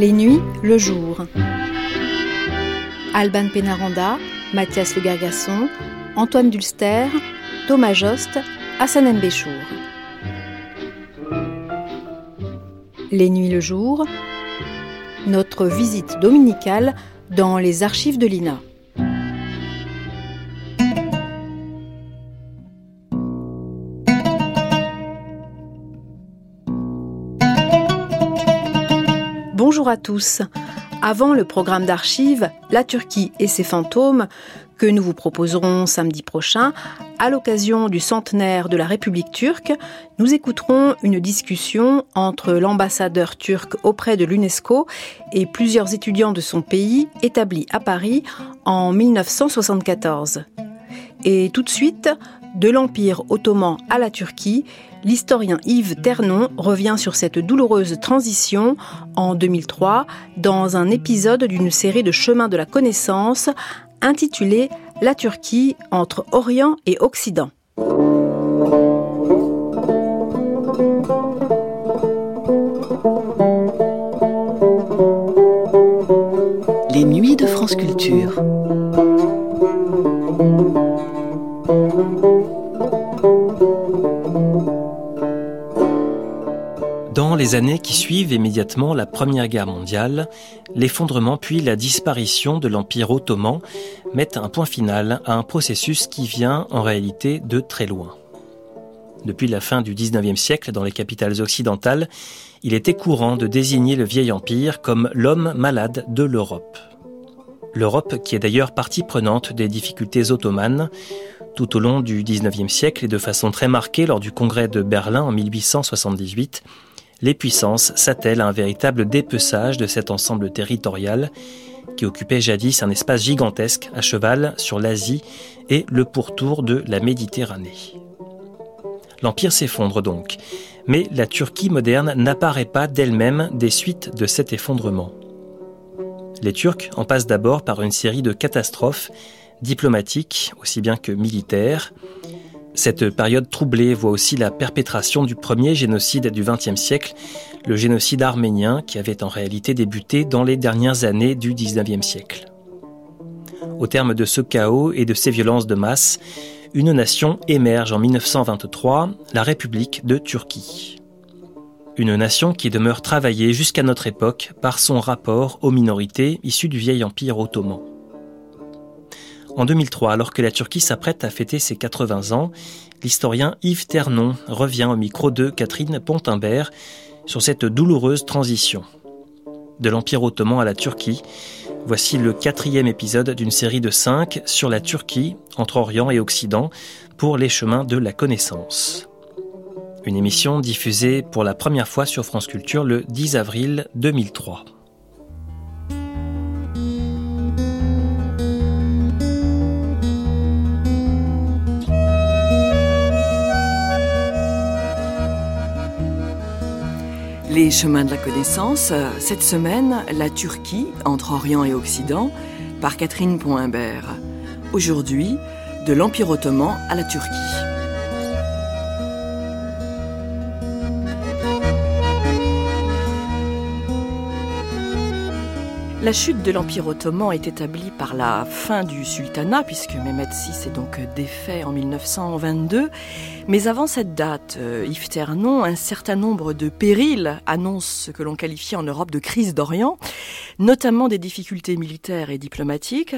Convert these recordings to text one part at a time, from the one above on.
Les nuits, le jour. Alban Penaranda, Mathias Le Gargasson, Antoine Dulster, Thomas Jost, Hassan Mbéchour. Les nuits, le jour. Notre visite dominicale dans les archives de l'INA. Bonjour à tous. Avant le programme d'archives, La Turquie et ses fantômes, que nous vous proposerons samedi prochain, à l'occasion du centenaire de la République turque, nous écouterons une discussion entre l'ambassadeur turc auprès de l'UNESCO et plusieurs étudiants de son pays établis à Paris en 1974. Et tout de suite, de l'Empire ottoman à la Turquie, l'historien Yves Ternon revient sur cette douloureuse transition en 2003 dans un épisode d'une série de chemins de la connaissance intitulée La Turquie entre Orient et Occident. Les nuits de France Culture. Dans les années qui suivent immédiatement la Première Guerre mondiale, l'effondrement puis la disparition de l'Empire ottoman mettent un point final à un processus qui vient en réalité de très loin. Depuis la fin du XIXe siècle, dans les capitales occidentales, il était courant de désigner le vieil empire comme l'homme malade de l'Europe. L'Europe qui est d'ailleurs partie prenante des difficultés ottomanes, tout au long du XIXe siècle et de façon très marquée lors du congrès de Berlin en 1878, les puissances s'attellent à un véritable dépeçage de cet ensemble territorial qui occupait jadis un espace gigantesque à cheval sur l'Asie et le pourtour de la Méditerranée. L'Empire s'effondre donc, mais la Turquie moderne n'apparaît pas d'elle-même des suites de cet effondrement. Les Turcs en passent d'abord par une série de catastrophes diplomatiques aussi bien que militaires. Cette période troublée voit aussi la perpétration du premier génocide du XXe siècle, le génocide arménien qui avait en réalité débuté dans les dernières années du XIXe siècle. Au terme de ce chaos et de ces violences de masse, une nation émerge en 1923, la République de Turquie. Une nation qui demeure travaillée jusqu'à notre époque par son rapport aux minorités issues du vieil empire ottoman. En 2003, alors que la Turquie s'apprête à fêter ses 80 ans, l'historien Yves Ternon revient au micro de Catherine Pontimbert sur cette douloureuse transition. De l'Empire ottoman à la Turquie, voici le quatrième épisode d'une série de cinq sur la Turquie, entre Orient et Occident, pour les chemins de la connaissance. Une émission diffusée pour la première fois sur France Culture le 10 avril 2003. Les chemins de la connaissance, cette semaine, la Turquie, entre Orient et Occident, par Catherine Poimbert. Aujourd'hui, de l'Empire ottoman à la Turquie. La chute de l'Empire ottoman est établie par la fin du sultanat, puisque Mehmed VI est donc défait en 1922. Mais avant cette date, euh, Yves Ternon, un certain nombre de périls annoncent ce que l'on qualifie en Europe de crise d'Orient, notamment des difficultés militaires et diplomatiques.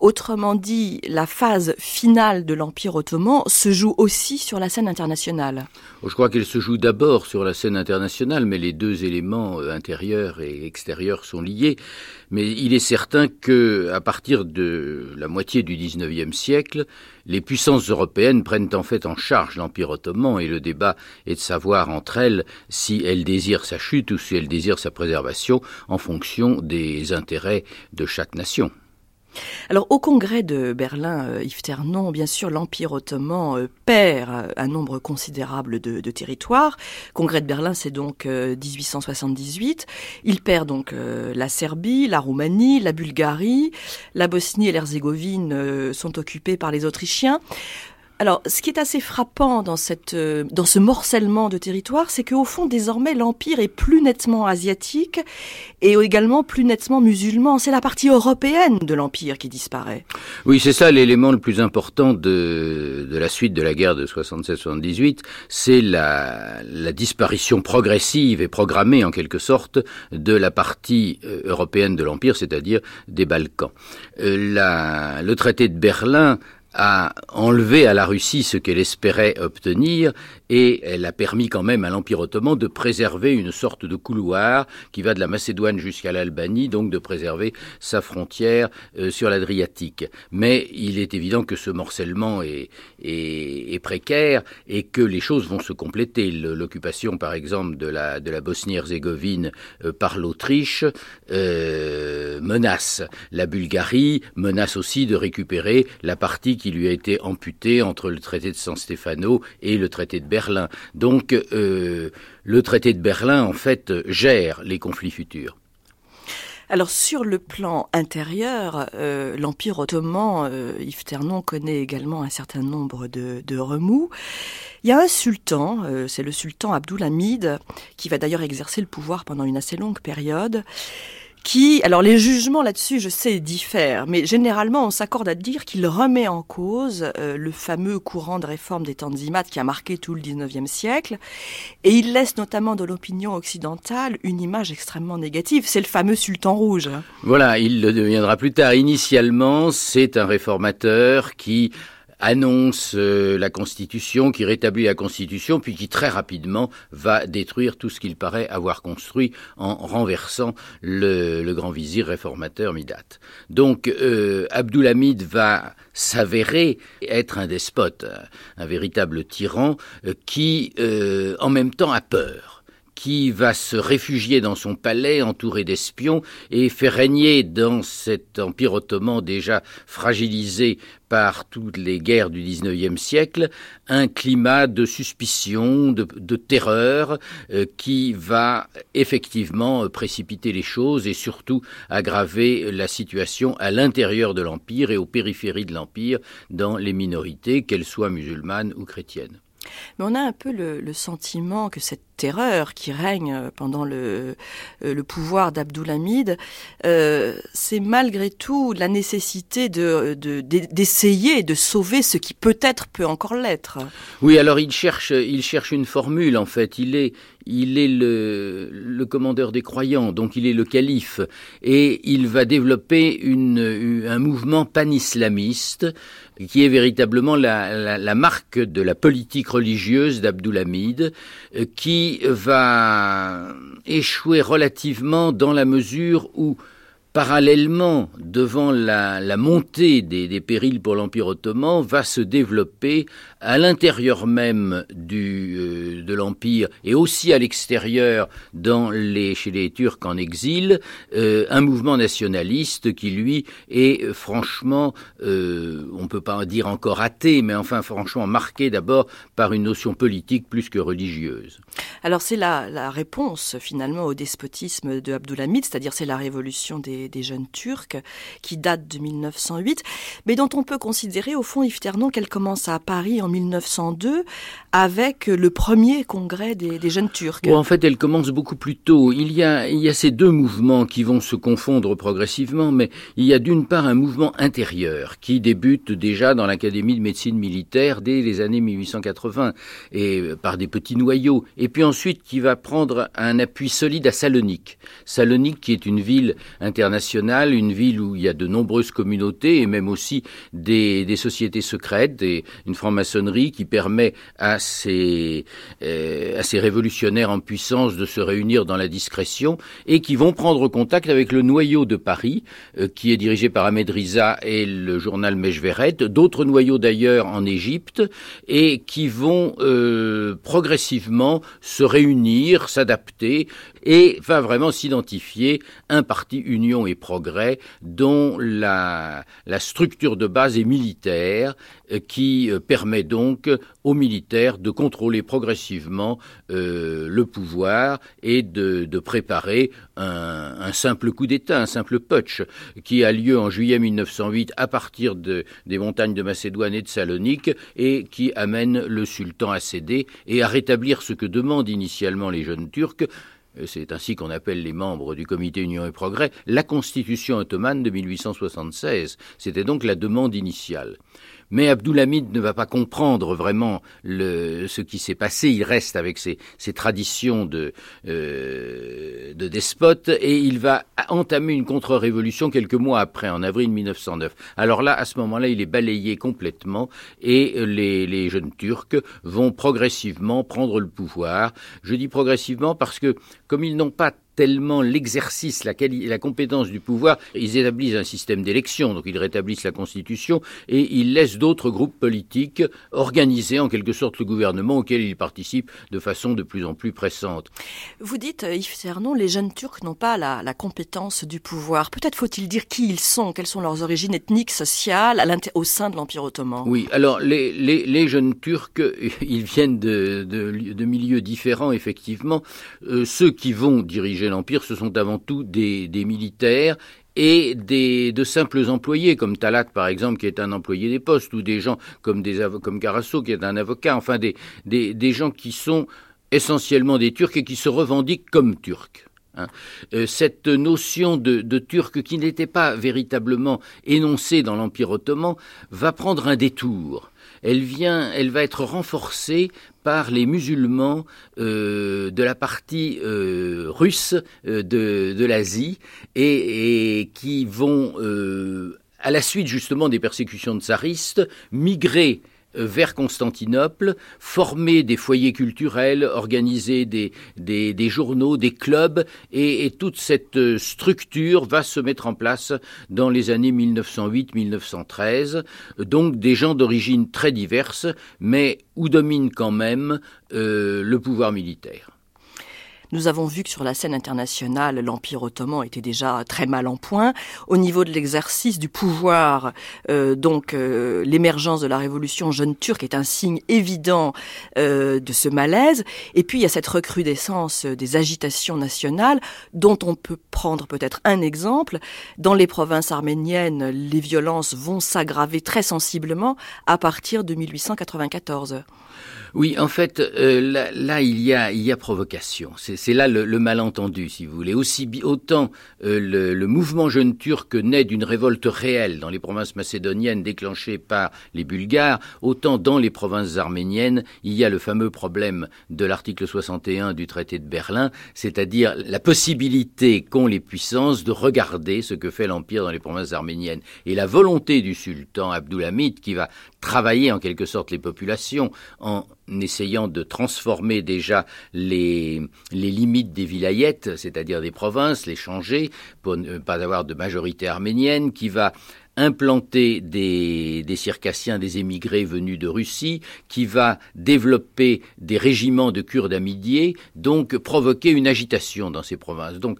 Autrement dit, la phase finale de l'Empire ottoman se joue aussi sur la scène internationale. Je crois qu'elle se joue d'abord sur la scène internationale, mais les deux éléments euh, intérieurs et extérieurs sont liés. Mais il est certain que, à partir de la moitié du XIXe siècle, les puissances européennes prennent en fait en charge l'Empire ottoman et le débat est de savoir entre elles si elles désirent sa chute ou si elles désirent sa préservation en fonction des intérêts de chaque nation. Alors au congrès de Berlin, euh, Yves bien sûr, l'Empire ottoman euh, perd euh, un nombre considérable de, de territoires. Congrès de Berlin, c'est donc 1878. Il perd donc la Serbie, la Roumanie, la Bulgarie, la Bosnie et l'Herzégovine sont occupés par les Autrichiens. Alors, ce qui est assez frappant dans, cette, euh, dans ce morcellement de territoire, c'est qu'au fond, désormais, l'Empire est plus nettement asiatique et également plus nettement musulman. C'est la partie européenne de l'Empire qui disparaît. Oui, c'est ça l'élément le plus important de, de la suite de la guerre de 76-78, c'est la, disparition progressive et programmée, en quelque sorte, de la partie euh, européenne de l'Empire, c'est-à-dire des Balkans. Euh, le traité de Berlin a enlevé à la Russie ce qu'elle espérait obtenir et elle a permis quand même à l'Empire ottoman de préserver une sorte de couloir qui va de la Macédoine jusqu'à l'Albanie, donc de préserver sa frontière euh, sur l'Adriatique. Mais il est évident que ce morcellement est, précaire et que les choses vont se compléter. L'occupation, par exemple, de la, de la Bosnie-Herzégovine euh, par l'Autriche euh, menace la Bulgarie, menace aussi de récupérer la partie qui lui a été amputée entre le traité de San Stefano et le traité de Berlin. Donc euh, le traité de Berlin, en fait, gère les conflits futurs. Alors sur le plan intérieur, euh, l'Empire ottoman, euh, Yves Ternon connaît également un certain nombre de, remous. Il y a un sultan, c'est le sultan Abdulhamid, qui va d'ailleurs exercer le pouvoir pendant une assez longue période qui, alors les jugements là-dessus, je sais, diffèrent, mais généralement on s'accorde à dire qu'il remet en cause euh, le fameux courant de réforme des Tanzimat qui a marqué tout le 19e siècle, et il laisse notamment de l'opinion occidentale une image extrêmement négative. C'est le fameux sultan rouge. Voilà, il le deviendra plus tard. Initialement, c'est un réformateur qui annonce euh, la Constitution, qui rétablit la Constitution, puis qui très rapidement va détruire tout ce qu'il paraît avoir construit en renversant le, grand vizir réformateur Midat. Donc euh, Abdulhamid va s'avérer être un despote, un, véritable tyran, euh, qui en même temps a peur qui va se réfugier dans son palais entouré d'espions et faire régner dans cet empire ottoman déjà fragilisé par toutes les guerres du XIXe siècle un climat de suspicion, de, terreur euh, qui va effectivement précipiter les choses et surtout aggraver la situation à l'intérieur de l'empire et aux périphéries de l'empire dans les minorités, qu'elles soient musulmanes ou chrétiennes. Mais on a un peu le, sentiment que cette terreur qui règne pendant le, euh, le pouvoir d'Abdulhamid, euh, c'est malgré tout la nécessité de, d'essayer de, sauver ce qui peut-être peut encore l'être. Oui, alors il cherche, il cherche une formule en fait. Il est, il est le, commandeur des croyants, donc il est le calife, et il va développer un mouvement panislamiste qui est véritablement la, marque de la politique religieuse d'Abdulhamid, euh, qui va échouer relativement dans la mesure où parallèlement, devant la, montée des, périls pour l'Empire ottoman, va se développer à l'intérieur même du, euh, de l'Empire et aussi à l'extérieur dans les, chez les Turcs en exil, euh, un mouvement nationaliste qui, lui, est franchement, euh, on peut pas dire encore athée, mais enfin franchement marqué d'abord par une notion politique plus que religieuse. Alors c'est la, la réponse finalement au despotisme de Abdulhamid, c'est-à-dire c'est la révolution des des, jeunes Turcs, qui date de 1908, mais dont on peut considérer au fond, Yves Ternon, qu'elle commence à Paris en 1902 avec le premier congrès des, jeunes Turcs. en fait, elle commence beaucoup plus tôt. Il y, a, ces deux mouvements qui vont se confondre progressivement, mais il y a d'une part un mouvement intérieur qui débute déjà dans l'Académie de médecine militaire dès les années 1880 et euh, par des petits noyaux, et puis ensuite qui va prendre un appui solide à Salonique. Salonique qui est une ville internationale une ville où il y a de nombreuses communautés et même aussi des, sociétés secrètes, et une franc-maçonnerie qui permet à ces, euh, à ces révolutionnaires en puissance de se réunir dans la discrétion et qui vont prendre contact avec le noyau de Paris, euh, qui est dirigé par Ahmed Riza et le journal Mejveret, d'autres noyaux d'ailleurs en Égypte, et qui vont euh, progressivement se réunir, s'adapter et va vraiment s'identifier un parti Union et Progrès dont la, la structure de base est militaire euh, qui euh, permet donc aux militaires de contrôler progressivement euh, le pouvoir et de, préparer un, simple coup d'État, un simple putsch, qui a lieu en juillet 1908 à partir des montagnes de Macédoine et de Salonique et qui amène le sultan à céder et à rétablir ce que demandent initialement les jeunes Turcs, c'est ainsi qu'on appelle les membres du comité Union et Progrès, la constitution ottomane de 1876. C'était donc la demande initiale. Mais Abdulhamid ne va pas comprendre vraiment ce qui s'est passé. Il reste avec ses, traditions de, euh, de despote et il va entamer une contre-révolution quelques mois après, en avril 1909. Alors là, à ce moment-là, il est balayé complètement et les, les jeunes Turcs vont progressivement prendre le pouvoir. Je dis progressivement parce que comme ils n'ont pas tellement l'exercice, la, la, compétence du pouvoir. Ils établissent un système d'élection, donc ils rétablissent la Constitution, et ils laissent d'autres groupes politiques organiser en quelque sorte le gouvernement auquel ils participent de façon de plus en plus pressante. Vous dites, euh, Yves Cernon, les jeunes Turcs n'ont pas la, la, compétence du pouvoir. Peut-être faut-il dire qui ils sont, quelles sont leurs origines ethniques, sociales au sein de l'Empire ottoman? Oui, alors les, les, les, jeunes Turcs, ils viennent de, de, de milieux différents, effectivement. Euh, ceux qui vont diriger l'Empire, ce sont avant tout des, militaires et des, de simples employés, comme Talat par exemple, qui est un employé des postes, ou des gens comme, des, comme qui est un avocat, enfin des, des, gens qui sont essentiellement des Turcs et qui se revendiquent comme Turcs. Hein. Euh, cette notion de, de Turc qui n'était pas véritablement énoncée dans l'Empire ottoman va prendre un détour. Elle vient, elle va être renforcée par les musulmans euh, de la partie euh, russe euh, de, de l'Asie et, et, qui vont, à la suite justement des persécutions de tsaristes, migrer vers Constantinople, former des foyers culturels, organiser des, des, journaux, des clubs, et, toute cette structure va se mettre en place dans les années 1908-1913. Donc des gens d'origine très diverses, mais où domine quand même euh, le pouvoir militaire. Nous avons vu que sur la scène internationale, l'Empire ottoman était déjà très mal en point. Au niveau de l'exercice du pouvoir, euh, donc euh, l'émergence de la révolution jeune turque est un signe évident euh, de ce malaise. Et puis il y a cette recrudescence des agitations nationales, dont on peut prendre peut-être un exemple. Dans les provinces arméniennes, les violences vont s'aggraver très sensiblement à partir de 1894. Oui, en fait, euh, là, il y a, il y a provocation. C'est là le, malentendu, si vous voulez. Aussi autant euh, le, mouvement jeune turc naît d'une révolte réelle dans les provinces macédoniennes déclenchée par les Bulgares, autant dans les provinces arméniennes, il y a le fameux problème de l'article 61 du traité de Berlin, c'est-à-dire la possibilité qu'ont les puissances de regarder ce que fait l'empire dans les provinces arméniennes et la volonté du sultan Abdulhamid qui va travailler en quelque sorte les populations en essayant de transformer déjà les, les limites des vilayettes, c'est-à-dire des provinces, les changer pour ne pas avoir de majorité arménienne, qui va implanter des, des circassiens, des émigrés venus de Russie, qui va développer des régiments de Kurdes amidiers, donc provoquer une agitation dans ces provinces. Donc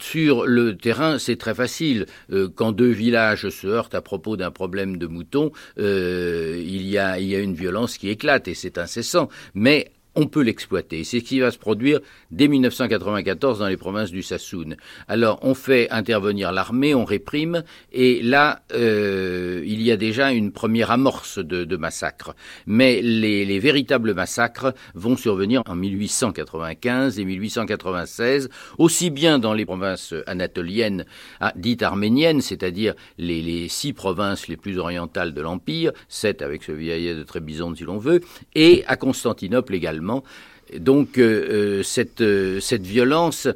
sur le terrain, c'est très facile. Euh, quand deux villages se heurtent à propos d'un problème de moutons, euh, il, y a, il y a une violence qui éclate et c'est incessant. Mais on peut l'exploiter. C'est ce qui va se produire dès 1994 dans les provinces du Sassoun. Alors, on fait intervenir l'armée, on réprime, et là, euh, il y a déjà une première amorce de, de. Mais les, les, véritables massacres vont survenir en 1895 et 1896, aussi bien dans les provinces anatoliennes ah, dites arméniennes, c'est-à-dire les, les, six provinces les plus orientales de l'Empire, sept avec ce vieillet de Trébizonde si l'on veut, et à Constantinople également donc euh, euh, euh, cette violence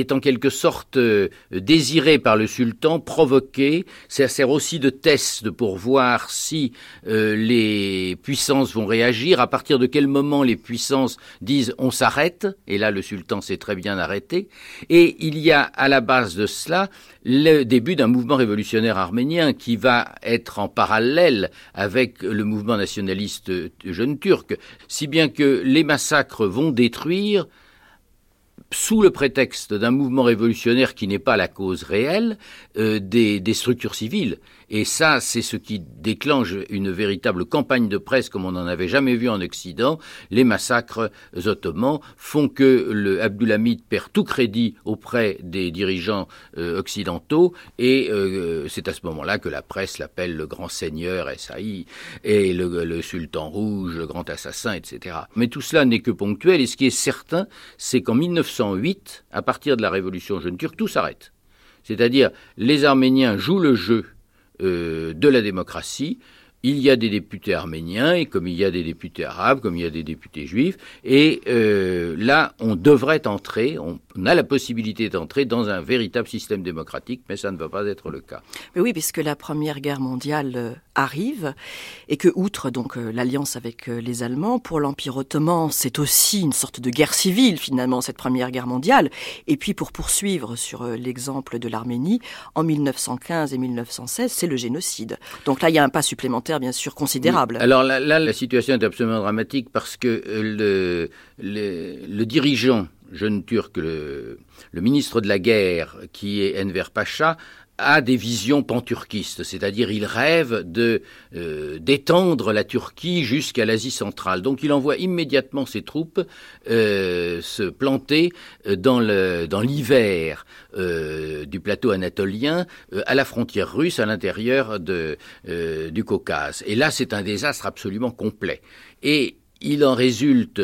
est en quelque sorte désirée par le sultan, provoquée. Ça sert aussi de test pour voir si les puissances vont réagir, à partir de quel moment les puissances disent on s'arrête, et là le sultan s'est très bien arrêté. Et il y a à la base de cela le début d'un mouvement révolutionnaire arménien qui va être en parallèle avec le mouvement nationaliste jeune turc, si bien que les massacres vont détruire sous le prétexte d'un mouvement révolutionnaire qui n'est pas la cause réelle, euh, des, des, structures civiles. Et ça, c'est ce qui déclenche une véritable campagne de presse comme on n'en avait jamais vu en Occident. Les massacres ottomans font que le Abdulhamid perd tout crédit auprès des dirigeants euh, occidentaux et euh, c'est à ce moment-là que la presse l'appelle le grand seigneur SAI et le, le, sultan rouge, le grand assassin, etc. Mais tout cela n'est que ponctuel et ce qui est certain, c'est qu'en 1908, à partir de la révolution jeune turque, tout s'arrête. C'est-à-dire les Arméniens jouent le jeu euh, de la démocratie. Il y a des députés arméniens, et comme il y a des députés arabes, comme il y a des députés juifs, et euh, là, on devrait entrer, on, a la possibilité d'entrer dans un véritable système démocratique, mais ça ne va pas être le cas. Mais oui, puisque la Première Guerre mondiale euh, arrive, et que, outre donc l'alliance avec les Allemands, pour l'Empire ottoman, c'est aussi une sorte de guerre civile, finalement, cette Première Guerre mondiale. Et puis, pour poursuivre sur l'exemple de l'Arménie, en 1915 et 1916, c'est le génocide. Donc là, il y a un pas supplémentaire, bien sûr, considérable. Alors là, la situation est absolument dramatique parce que le, le, le dirigeant jeune turc, le, le, ministre de la guerre, qui est Enver Pacha, a des visions panturquistes, c'est-à-dire il rêve de euh, d'étendre la Turquie jusqu'à l'Asie centrale. Donc il envoie immédiatement ses troupes euh, se planter dans le dans l'hiver euh, du plateau anatolien euh, à la frontière russe à l'intérieur de euh, du Caucase. Et là c'est un désastre absolument complet. Et il en résulte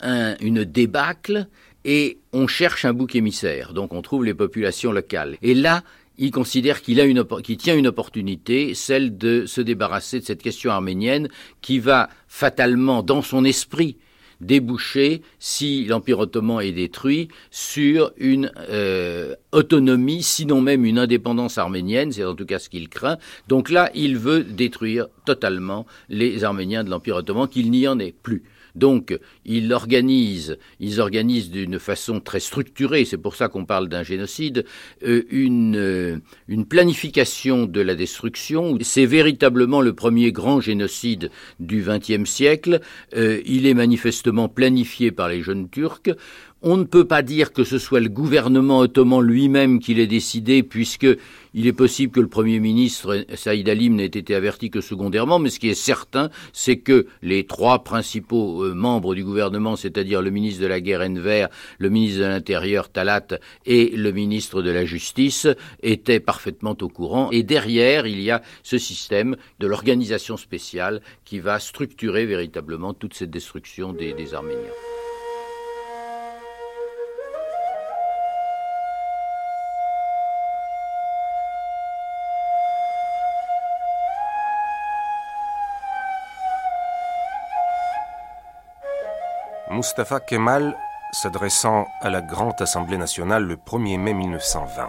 un, une débâcle et on cherche un bouc émissaire. Donc on trouve les populations locales. Et là il considère qu'il qu'il tient une opportunité, celle de se débarrasser de cette question arménienne qui va fatalement dans son esprit déboucher, si l'Empire ottoman est détruit, sur une euh, autonomie, sinon même une indépendance arménienne, c'est en tout cas ce qu'il craint. Donc là, il veut détruire totalement les Arméniens de l'Empire ottoman, qu'il n'y en ait plus. Donc, ils organisent, ils organisent d'une façon très structurée, c'est pour ça qu'on parle d'un génocide, euh, une, euh, une planification de la destruction. C'est véritablement le premier grand génocide du XXe siècle. Euh, il est manifestement planifié par les jeunes Turcs. On ne peut pas dire que ce soit le gouvernement ottoman lui-même qui l'ait décidé, puisque il est possible que le Premier ministre Saïd Alim n'ait été averti que secondairement, mais ce qui est certain, c'est que les trois principaux euh, membres du gouvernement, c'est-à-dire le ministre de la Guerre Enver, le ministre de l'Intérieur Talat et le ministre de la Justice, étaient parfaitement au courant. Et derrière, il y a ce système de l'organisation spéciale qui va structurer véritablement toute cette destruction des, des Arméniens. Mustafa Kemal s'adressant à la Grande Assemblée nationale le 1er mai 1920.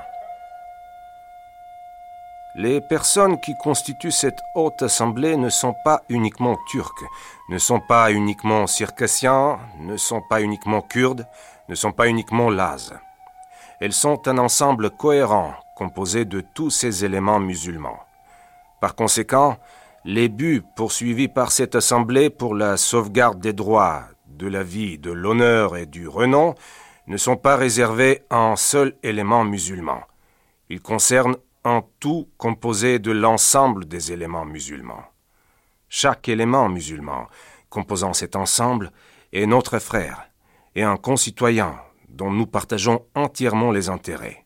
Les personnes qui constituent cette haute assemblée ne sont pas uniquement turques, ne sont pas uniquement circassiens, ne sont pas uniquement kurdes, ne sont pas uniquement lazes. Elles sont un ensemble cohérent composé de tous ces éléments musulmans. Par conséquent, les buts poursuivis par cette assemblée pour la sauvegarde des droits, de la vie, de l'honneur et du renom ne sont pas réservés à un seul élément musulman. Ils concernent un tout composé de l'ensemble des éléments musulmans. Chaque élément musulman composant cet ensemble est notre frère et un concitoyen dont nous partageons entièrement les intérêts.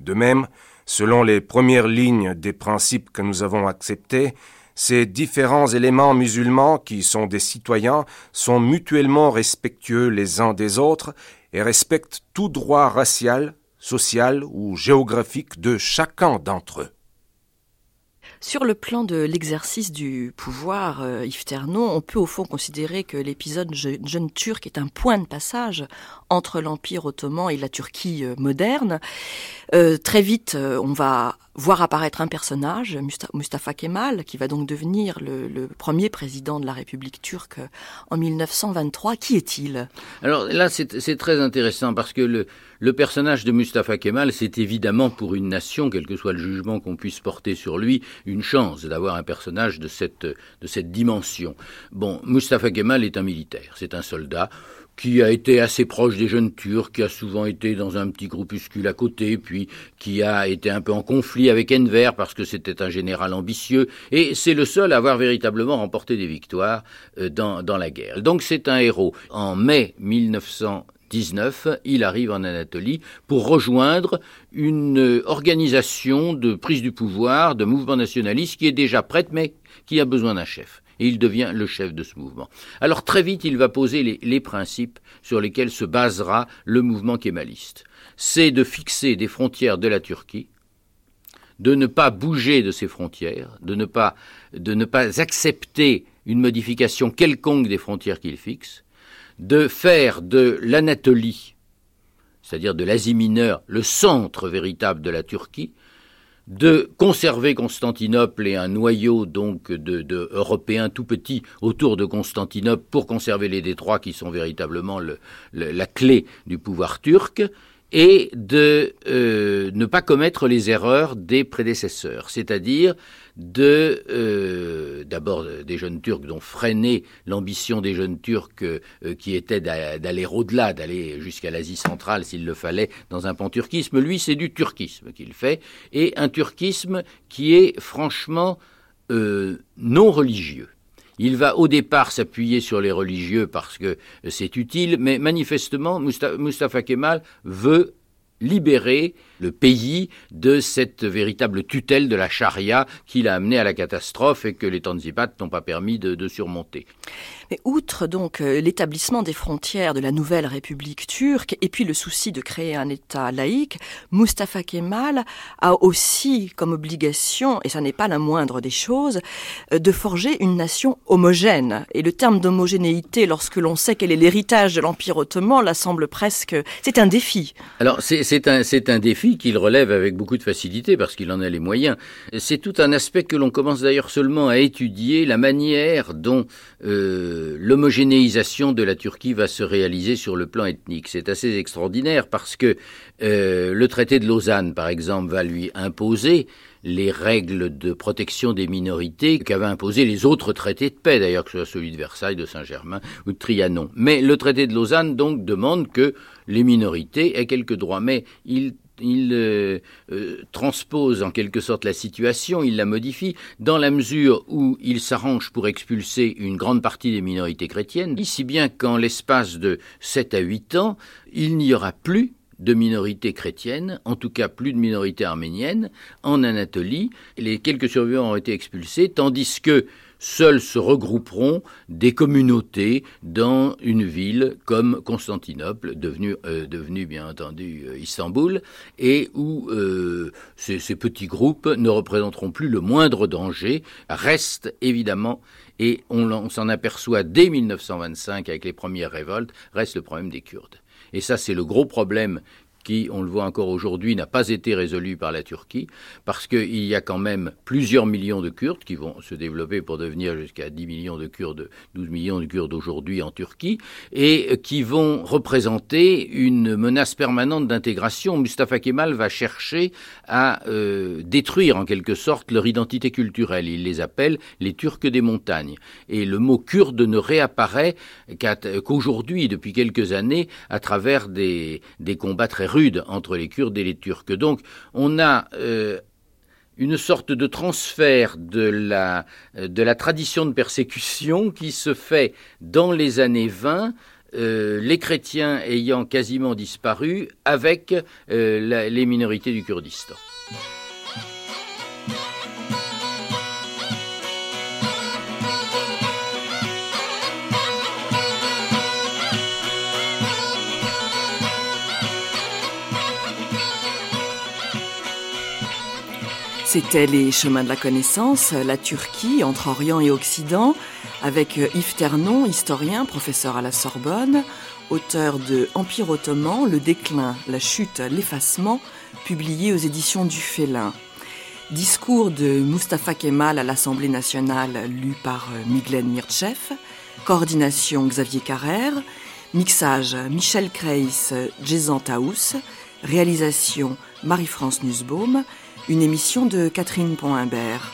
De même, selon les premières lignes des principes que nous avons acceptés, ces différents éléments musulmans, qui sont des citoyens, sont mutuellement respectueux les uns des autres et respectent tout droit racial, social ou géographique de chacun d'entre eux. Sur le plan de l'exercice du pouvoir, euh, on peut au fond considérer que l'épisode jeune turc est un point de passage entre l'Empire ottoman et la Turquie euh, moderne. Euh, très vite, euh, on va voir apparaître un personnage, Mustafa Kemal, qui va donc devenir le, premier président de la République turque en 1923. Qui est-il? Alors là, c'est très intéressant parce que le, le personnage de Mustafa Kemal, c'est évidemment pour une nation, quel que soit le jugement qu'on puisse porter sur lui, une chance d'avoir un personnage de cette, de cette dimension. Bon, Mustafa Kemal est un militaire, c'est un soldat qui a été assez proche des jeunes Turcs, qui a souvent été dans un petit groupuscule à côté, puis qui a été un peu en conflit avec Enver parce que c'était un général ambitieux, et c'est le seul à avoir véritablement remporté des victoires euh, dans, dans la guerre. Donc c'est un héros. En mai 1919, il arrive en Anatolie pour rejoindre une organisation de prise du pouvoir, de mouvement nationaliste qui est déjà prête mais qui a besoin d'un chef et il devient le chef de ce mouvement. Alors très vite, il va poser les, principes sur lesquels se basera le mouvement kémaliste. C'est de fixer des frontières de la Turquie, de ne pas bouger de ces frontières, de ne pas, de ne pas accepter une modification quelconque des frontières qu'il fixe, de faire de l'Anatolie, c'est-à-dire de l'Asie mineure, le centre véritable de la Turquie, de conserver Constantinople et un noyau donc de, européens tout petits autour de Constantinople pour conserver les détroits qui sont véritablement la clé du pouvoir turc et de euh, ne pas commettre les erreurs des prédécesseurs, c'est-à-dire de euh, d'abord des jeunes Turcs dont freiner l'ambition des jeunes Turcs euh, qui était d'aller au-delà, d'aller jusqu'à l'Asie centrale s'il le fallait dans un panturquisme. Lui, c'est du turquisme qu'il fait et un turquisme qui est franchement non religieux. Il va au départ s'appuyer sur les religieux parce que c'est utile, mais manifestement, Mustafa Kemal veut libérer le pays de cette véritable tutelle de la charia qui l'a amené à la catastrophe et que les Tanzibat n'ont pas permis de, surmonter. Mais outre donc euh, l'établissement des frontières de la nouvelle République turque et puis le souci de créer un État laïque, Mustafa Kemal a aussi comme obligation, et ça n'est pas la moindre des choses, euh, de forger une nation homogène. Et le terme d'homogénéité, lorsque l'on sait quel est l'héritage de l'Empire ottoman, la semble presque... C'est un défi. Alors c'est un, un défi qu'il relève avec beaucoup de facilité parce qu'il en a les moyens. C'est tout un aspect que l'on commence d'ailleurs seulement à étudier, la manière dont... Euh, l'homogénéisation de la Turquie va se réaliser sur le plan ethnique. C'est assez extraordinaire parce que euh, le traité de Lausanne, par exemple, va lui imposer les règles de protection des minorités qu'avaient imposé les autres traités de paix, d'ailleurs que ce soit celui de Versailles, de Saint-Germain ou de Trianon. Mais le traité de Lausanne donc demande que les minorités aient quelques droits, mais il il euh, euh, transpose en quelque sorte la situation, il la modifie, dans la mesure où il s'arrange pour expulser une grande partie des minorités chrétiennes, si bien qu'en l'espace de 7 à 8 ans, il n'y aura plus de minorités chrétiennes, en tout cas plus de minorités arméniennes, en Anatolie. Les quelques survivants ont été expulsés, tandis que Seuls se regrouperont des communautés dans une ville comme Constantinople, devenue, euh, bien entendu euh, Istanbul, et où euh, ces, petits groupes ne représenteront plus le moindre danger, restent évidemment, et on s'en aperçoit dès 1925 avec les premières révoltes, reste le problème des Kurdes. Et ça, c'est le gros problème qui, on le voit encore aujourd'hui, n'a pas été résolu par la Turquie, parce qu'il y a quand même plusieurs millions de Kurdes qui vont se développer pour devenir jusqu'à 10 millions de Kurdes, 12 millions de Kurdes aujourd'hui en Turquie, et qui vont représenter une menace permanente d'intégration. Mustafa Kemal va chercher à euh, détruire en quelque sorte leur identité culturelle. Il les appelle les Turcs des montagnes. Et le mot kurde ne réapparaît qu'aujourd'hui, depuis quelques années, à travers des, des combats très rude entre les Kurdes et les Turcs. Donc on a euh, une sorte de transfert de la, de la tradition de persécution qui se fait dans les années 20 euh, les chrétiens ayant quasiment disparu avec euh, les minorités du Kurdistan. C'était les chemins de la connaissance, la Turquie entre Orient et Occident, avec Yves Ternon, historien, professeur à la Sorbonne, auteur de Empire ottoman, le déclin, la chute, l'effacement, publié aux éditions du Félin. Discours de Mustafa Kemal à l'Assemblée nationale lu par euh, Miglen Mirtchev. Coordination Xavier Carrère. Mixage Michel Kreis, Jason Taous. Réalisation Marie-France Nussbaum. Une émission de Catherine Pont-Imbert.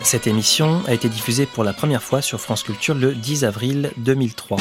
Cette émission a été diffusée pour la première fois sur France Culture le 10 avril 2003.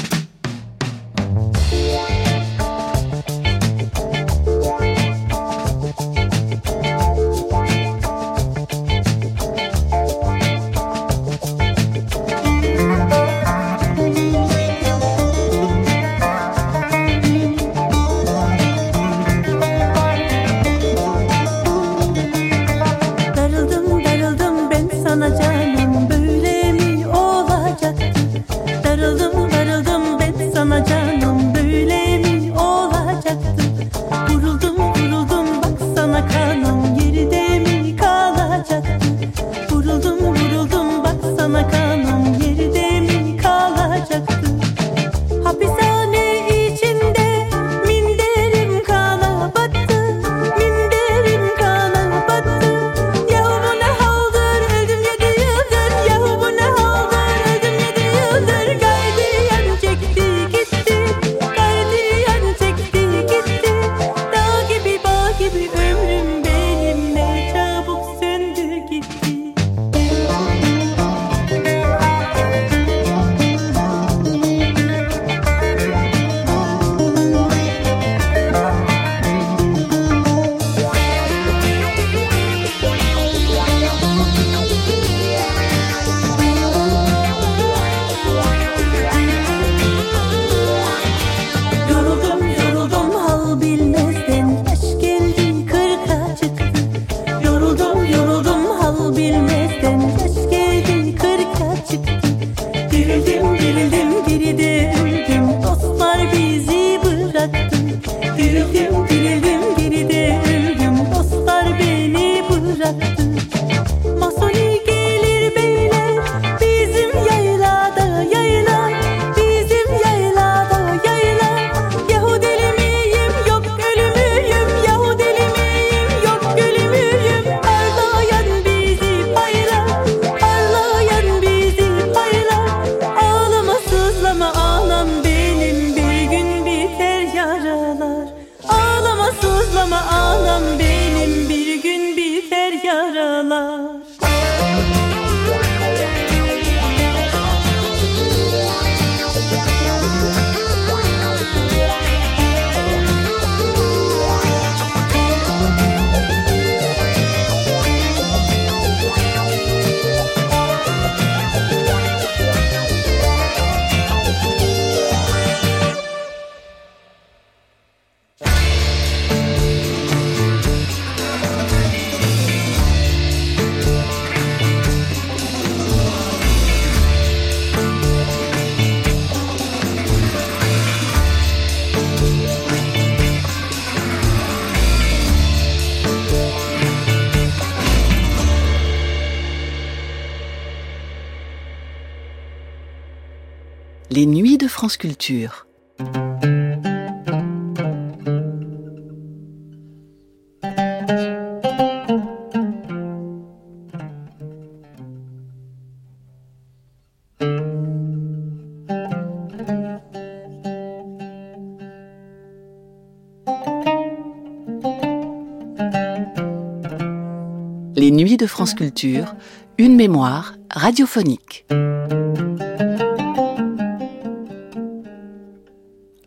Les nuits de France Culture, une mémoire radiophonique.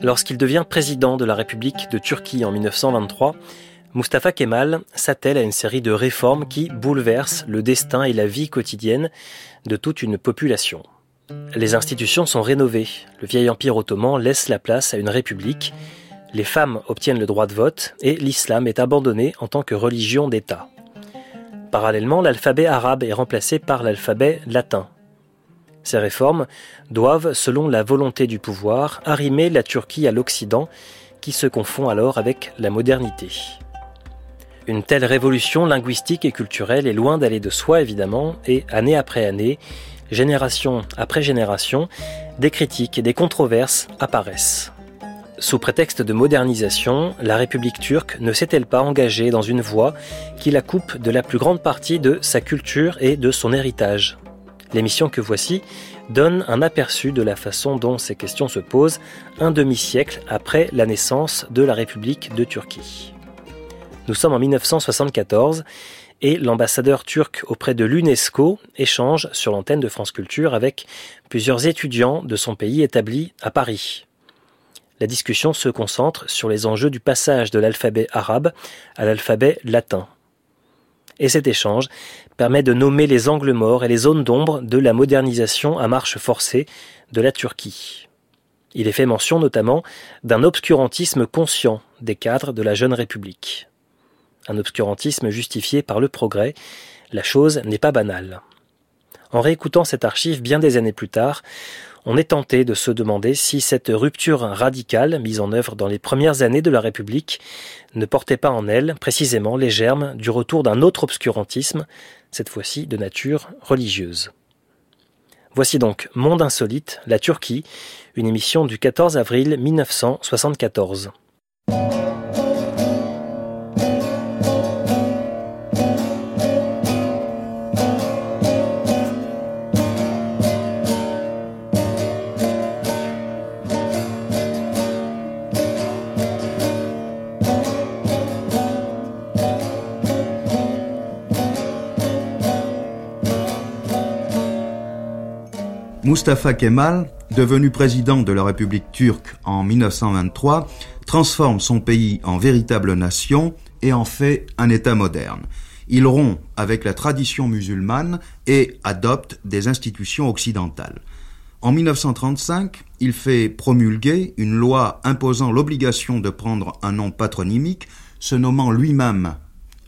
Lorsqu'il devient président de la République de Turquie en 1923, Mustafa Kemal s'attelle à une série de réformes qui bouleversent le destin et la vie quotidienne de toute une population. Les institutions sont rénovées, le vieil empire ottoman laisse la place à une république, les femmes obtiennent le droit de vote et l'islam est abandonné en tant que religion d'État. Parallèlement, l'alphabet arabe est remplacé par l'alphabet latin. Ces réformes doivent, selon la volonté du pouvoir, arrimer la Turquie à l'Occident, qui se confond alors avec la modernité. Une telle révolution linguistique et culturelle est loin d'aller de soi évidemment, et année après année, génération après génération, des critiques et des controverses apparaissent. Sous prétexte de modernisation, la République turque ne s'est-elle pas engagée dans une voie qui la coupe de la plus grande partie de sa culture et de son héritage? L'émission que voici donne un aperçu de la façon dont ces questions se posent un demi-siècle après la naissance de la République de Turquie. Nous sommes en 1974 et l'ambassadeur turc auprès de l'UNESCO échange sur l'antenne de France Culture avec plusieurs étudiants de son pays établis à Paris. La discussion se concentre sur les enjeux du passage de l'alphabet arabe à l'alphabet latin. Et cet échange permet de nommer les angles morts et les zones d'ombre de la modernisation à marche forcée de la Turquie. Il est fait mention notamment d'un obscurantisme conscient des cadres de la jeune République. Un obscurantisme justifié par le progrès, la chose n'est pas banale. En réécoutant cette archive bien des années plus tard, on est tenté de se demander si cette rupture radicale mise en œuvre dans les premières années de la République ne portait pas en elle précisément les germes du retour d'un autre obscurantisme, cette fois-ci de nature religieuse. Voici donc Monde insolite, la Turquie, une émission du 14 avril 1974. Mustafa Kemal, devenu président de la République turque en 1923, transforme son pays en véritable nation et en fait un État moderne. Il rompt avec la tradition musulmane et adopte des institutions occidentales. En 1935, il fait promulguer une loi imposant l'obligation de prendre un nom patronymique, se nommant lui-même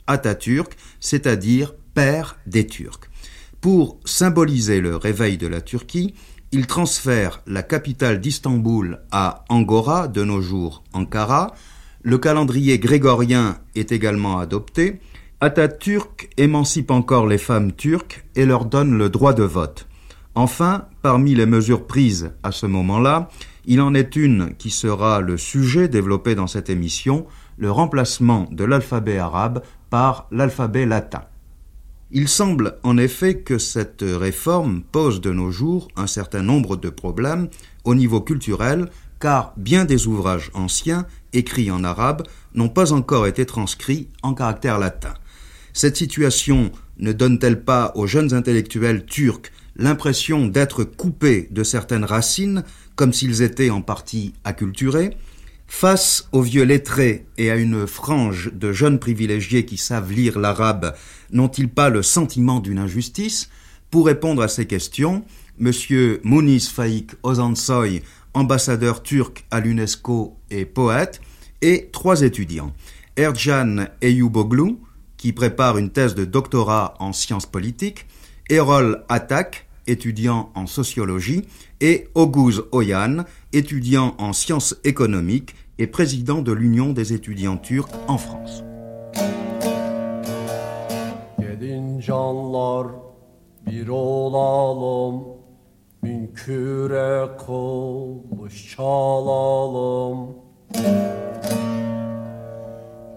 Atatürk, c'est-à-dire père des Turcs. Pour symboliser le réveil de la Turquie, il transfère la capitale d'Istanbul à Angora, de nos jours Ankara. Le calendrier grégorien est également adopté. Atatürk émancipe encore les femmes turques et leur donne le droit de vote. Enfin, parmi les mesures prises à ce moment-là, il en est une qui sera le sujet développé dans cette émission, le remplacement de l'alphabet arabe par l'alphabet latin. Il semble en effet que cette réforme pose de nos jours un certain nombre de problèmes au niveau culturel, car bien des ouvrages anciens, écrits en arabe, n'ont pas encore été transcrits en caractère latin. Cette situation ne donne-t-elle pas aux jeunes intellectuels turcs l'impression d'être coupés de certaines racines, comme s'ils étaient en partie acculturés? Face aux vieux lettrés et à une frange de jeunes privilégiés qui savent lire l'arabe, n'ont-ils pas le sentiment d'une injustice Pour répondre à ces questions, M. Muniz Faik Ozansoy, ambassadeur turc à l'UNESCO et poète, et trois étudiants. Erjan Eyuboglu, qui prépare une thèse de doctorat en sciences politiques, Erol Atak, étudiant en sociologie, et Oguz Oyan, étudiant en sciences économiques et président de l'Union des étudiants turcs en France. canlar bir olalım Münküre kılıç çalalım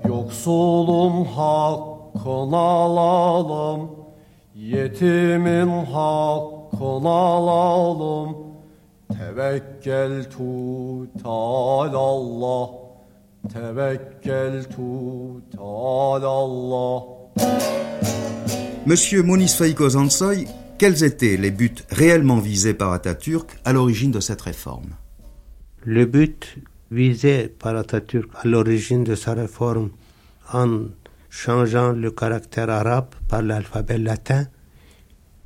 Yoksulun hakkını alalım Yetimin hakkını alalım Tevekkel tutal Allah Tevekkel tutal Allah Thank. Monsieur Mounis Faïko Zansoy, quels étaient les buts réellement visés par Atatürk à l'origine de cette réforme? Le but visé par Atatürk à l'origine de sa réforme en changeant le caractère arabe par l'alphabet latin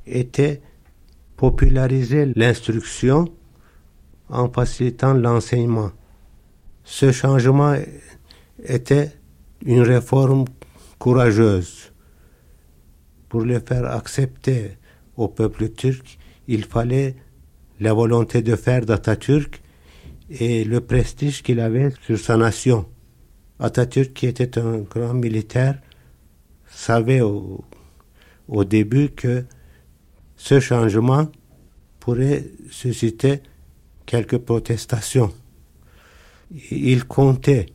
était populariser l'instruction en facilitant l'enseignement. Ce changement était une réforme courageuse. Pour le faire accepter au peuple turc, il fallait la volonté de faire d'Atatürk et le prestige qu'il avait sur sa nation. Atatürk, qui était un grand militaire, savait au, au début que ce changement pourrait susciter quelques protestations. Il comptait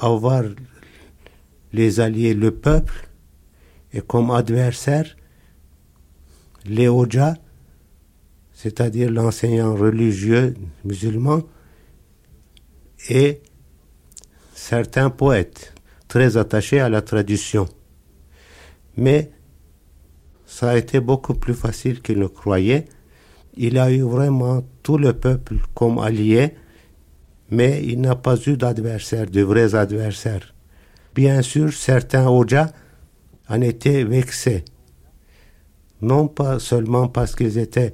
avoir les alliés, le peuple, et comme adversaire, les Oja, c'est-à-dire l'enseignant religieux musulman, et certains poètes très attachés à la tradition. Mais ça a été beaucoup plus facile qu'il ne croyait. Il a eu vraiment tout le peuple comme allié, mais il n'a pas eu d'adversaires, de vrais adversaires. Bien sûr, certains Oja en étaient vexés, non pas seulement parce qu'ils étaient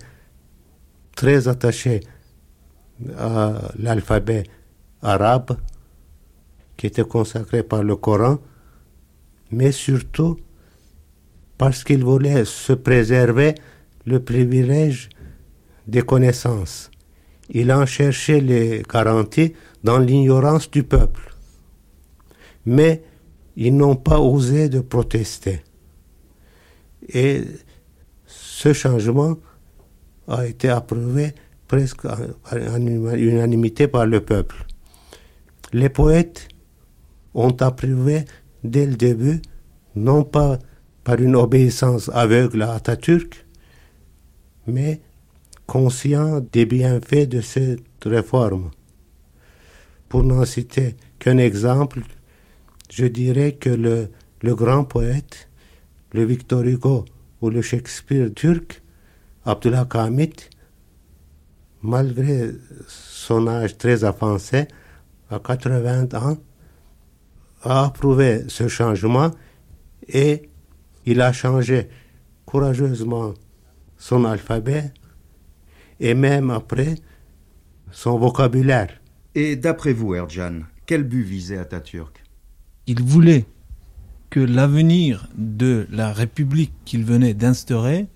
très attachés à l'alphabet arabe qui était consacré par le Coran, mais surtout parce qu'il voulait se préserver le privilège des connaissances. Il en cherchait les garanties dans l'ignorance du peuple. Mais ils n'ont pas osé de protester. Et ce changement a été approuvé presque en unanimité par le peuple. Les poètes ont approuvé dès le début, non pas par une obéissance aveugle à Atatürk, mais conscient des bienfaits de cette réforme. Pour n'en citer qu'un exemple, je dirais que le, grand poète, le Victor Hugo ou le Shakespeare turc, Abdullah Kamit, malgré son âge très avancé, à 80 ans, a approuvé ce changement et il a changé courageusement son alphabet et même après son vocabulaire. Et d'après vous, Erjan, quel but visait Atatürk? Il voulait que l'avenir de la République qu'il venait d'instaurer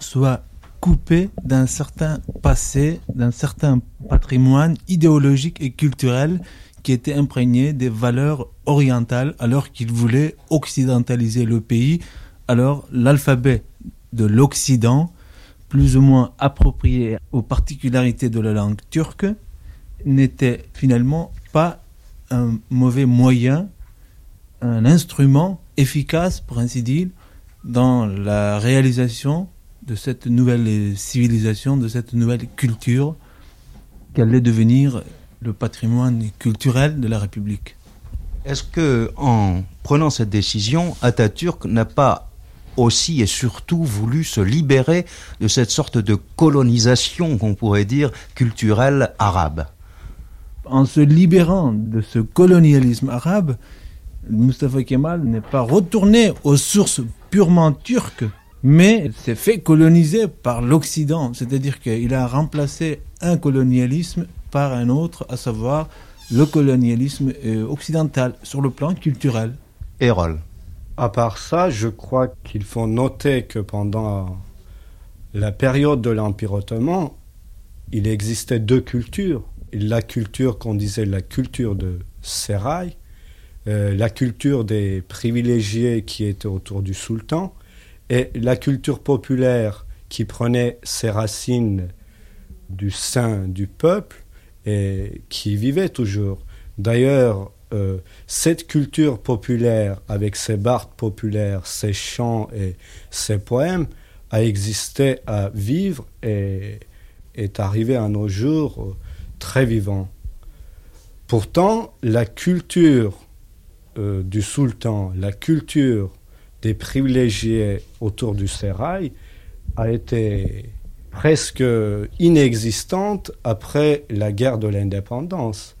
soit coupé d'un certain passé, d'un certain patrimoine idéologique et culturel qui était imprégné des valeurs orientales alors qu'il voulait occidentaliser le pays. Alors l'alphabet de l'Occident, plus ou moins approprié aux particularités de la langue turque, n'était finalement pas un mauvais moyen, un instrument efficace, pour ainsi dire, dans la réalisation de cette nouvelle civilisation, de cette nouvelle culture qu'allait devenir le patrimoine culturel de la République. Est-ce que, en prenant cette décision, Atatürk n'a pas aussi et surtout voulu se libérer de cette sorte de colonisation, qu'on pourrait dire, culturelle arabe? En se libérant de ce colonialisme arabe, Mustafa Kemal n'est pas retourné aux sources purement turques, mais s'est fait coloniser par l'Occident, c'est-à-dire qu'il a remplacé un colonialisme par un autre, à savoir le colonialisme euh, occidental sur le plan culturel. Hérol. À part ça, je crois qu'il faut noter que pendant la période de l'Empire ottoman, il existait deux cultures. La culture qu'on disait la culture de Serail, euh, la culture des privilégiés qui étaient autour du sultan, et la culture populaire qui prenait ses racines du sein du peuple et qui vivait toujours. D'ailleurs, euh, cette culture populaire, avec ses bardes populaires, ses chants et ses poèmes, a existé à vivre et est arrivé à nos jours euh, très vivant. Pourtant, la culture euh, du sultan, la culture des privilégiés autour du sérail a été presque inexistante après la guerre de l'indépendance.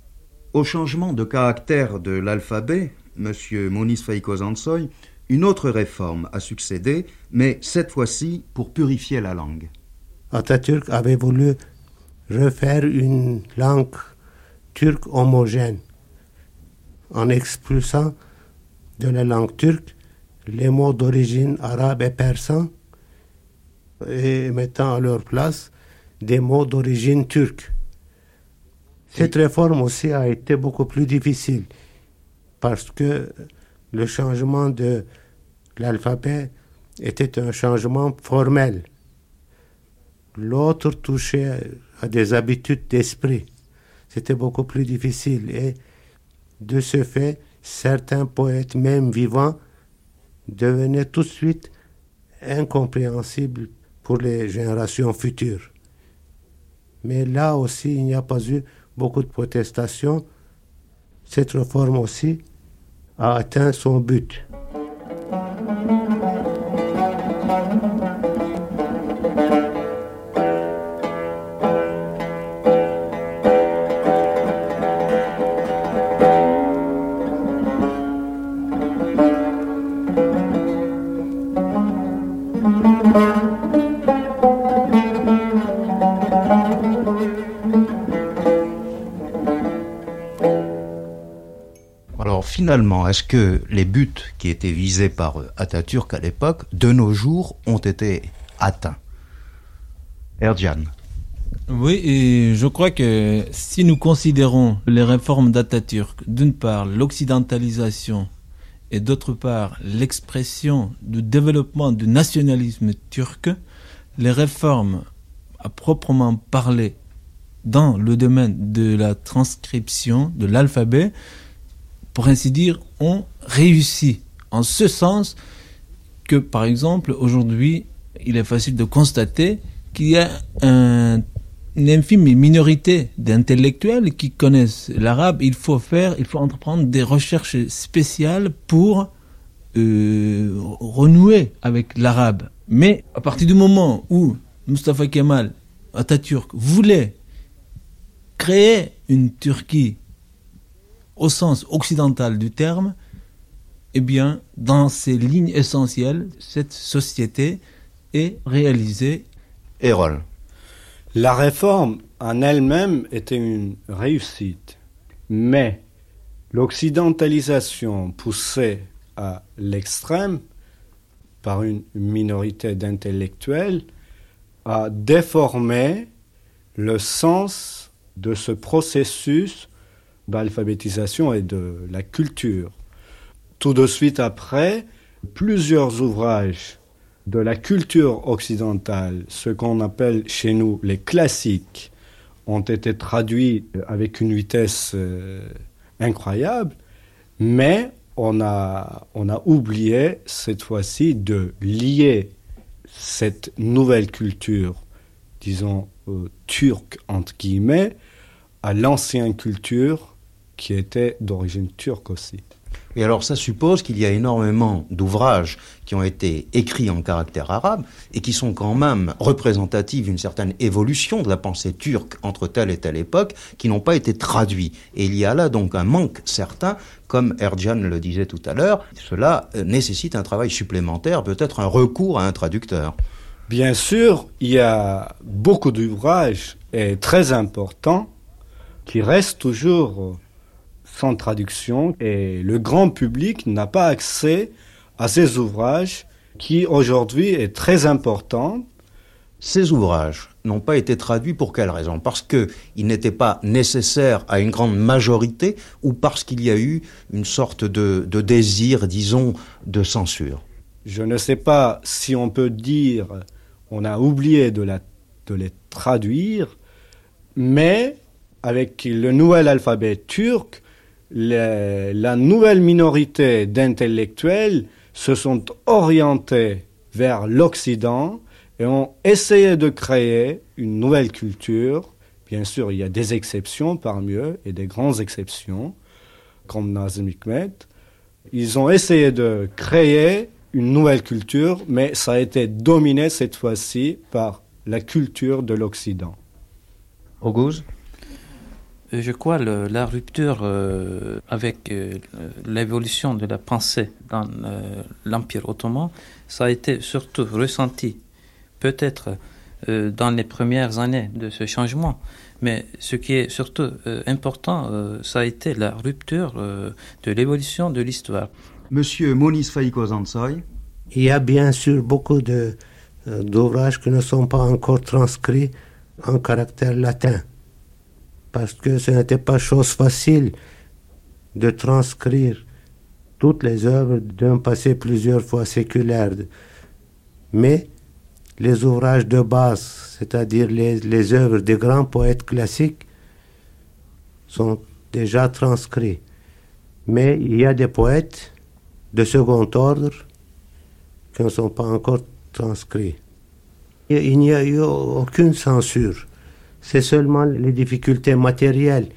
Au changement de caractère de l'alphabet, M. Moniz Faïkozansoy, une autre réforme a succédé, mais cette fois-ci pour purifier la langue. Atatürk avait voulu refaire une langue turque homogène en expulsant de la langue turque les mots d'origine arabe et persan et mettant à leur place des mots d'origine turque. Cette réforme aussi a été beaucoup plus difficile parce que le changement de l'alphabet était un changement formel. L'autre touchait à des habitudes d'esprit. C'était beaucoup plus difficile et de ce fait, certains poètes, même vivants, devenaient tout de suite incompréhensibles pour les générations futures. Mais là aussi, il n'y a pas eu beaucoup de protestations. Cette réforme aussi a atteint son but. Est-ce que les buts qui étaient visés par Atatürk à l'époque, de nos jours, ont été atteints? Erdian. Oui, et je crois que si nous considérons les réformes d'Atatürk, d'une part l'occidentalisation et d'autre part l'expression du développement du nationalisme turc, les réformes à proprement parler dans le domaine de la transcription de l'alphabet pour ainsi dire, ont réussi. En ce sens que, par exemple, aujourd'hui, il est facile de constater qu'il y a un, une infime minorité d'intellectuels qui connaissent l'arabe. Il faut faire, il faut entreprendre des recherches spéciales pour euh, renouer avec l'arabe. Mais à partir du moment où Mustafa Kemal Atatürk voulait créer une Turquie au sens occidental du terme, eh bien, dans ces lignes essentielles, cette société est réalisée. Hérol. La réforme en elle-même était une réussite, mais l'occidentalisation poussée à l'extrême par une minorité d'intellectuels a déformé le sens de ce processus d'alphabétisation et de la culture. Tout de suite après, plusieurs ouvrages de la culture occidentale, ce qu'on appelle chez nous les classiques, ont été traduits avec une vitesse euh, incroyable, mais on a, on a oublié cette fois-ci de lier cette nouvelle culture, disons euh, turque entre guillemets, à l'ancienne culture qui était d'origine turque aussi. Et alors ça suppose qu'il y a énormément d'ouvrages qui ont été écrits en caractère arabe et qui sont quand même représentatifs d'une certaine évolution de la pensée turque entre telle et telle époque qui n'ont pas été traduits. Et il y a là donc un manque certain, comme Erjan le disait tout à l'heure, cela euh, nécessite un travail supplémentaire, peut-être un recours à un traducteur. Bien sûr, il y a beaucoup d'ouvrages et très importants qui restent toujours sans traduction et le grand public n'a pas accès à ces ouvrages qui aujourd'hui est très important. Ces ouvrages n'ont pas été traduits pour quelle raison? Parce qu'ils n'étaient pas nécessaires à une grande majorité ou parce qu'il y a eu une sorte de, de désir, disons, de censure? Je ne sais pas si on peut dire on a oublié de, la, de les traduire, mais avec le nouvel alphabet turc, la nouvelle minorité d'intellectuels se sont orientés vers l'Occident et ont essayé de créer une nouvelle culture. Bien sûr, il y a des exceptions parmi eux et des grandes exceptions, comme Nazim Hikmet. Ils ont essayé de créer une nouvelle culture, mais ça a été dominé cette fois-ci par la culture de l'Occident. Auguste? euh, je crois que la rupture euh, avec euh, l'évolution de la pensée dans l'Empire ottoman, ça a été surtout ressenti peut-être dans les premières années de ce changement. Mais ce qui est surtout important, ça a été la rupture de l'évolution de l'histoire. Monsieur Moniz Faïko Il y a bien sûr beaucoup d'ouvrages qui ne sont pas encore transcrits en caractère latin parce que ce n'était pas chose facile de transcrire toutes les œuvres d'un passé plusieurs fois séculaire. Mais les ouvrages de base, c'est-à-dire les, les œuvres des grands poètes classiques, sont déjà transcrits. Mais il y a des poètes de second ordre qui ne sont pas encore transcrits. Il n'y a eu aucune censure. C'est seulement les difficultés matérielles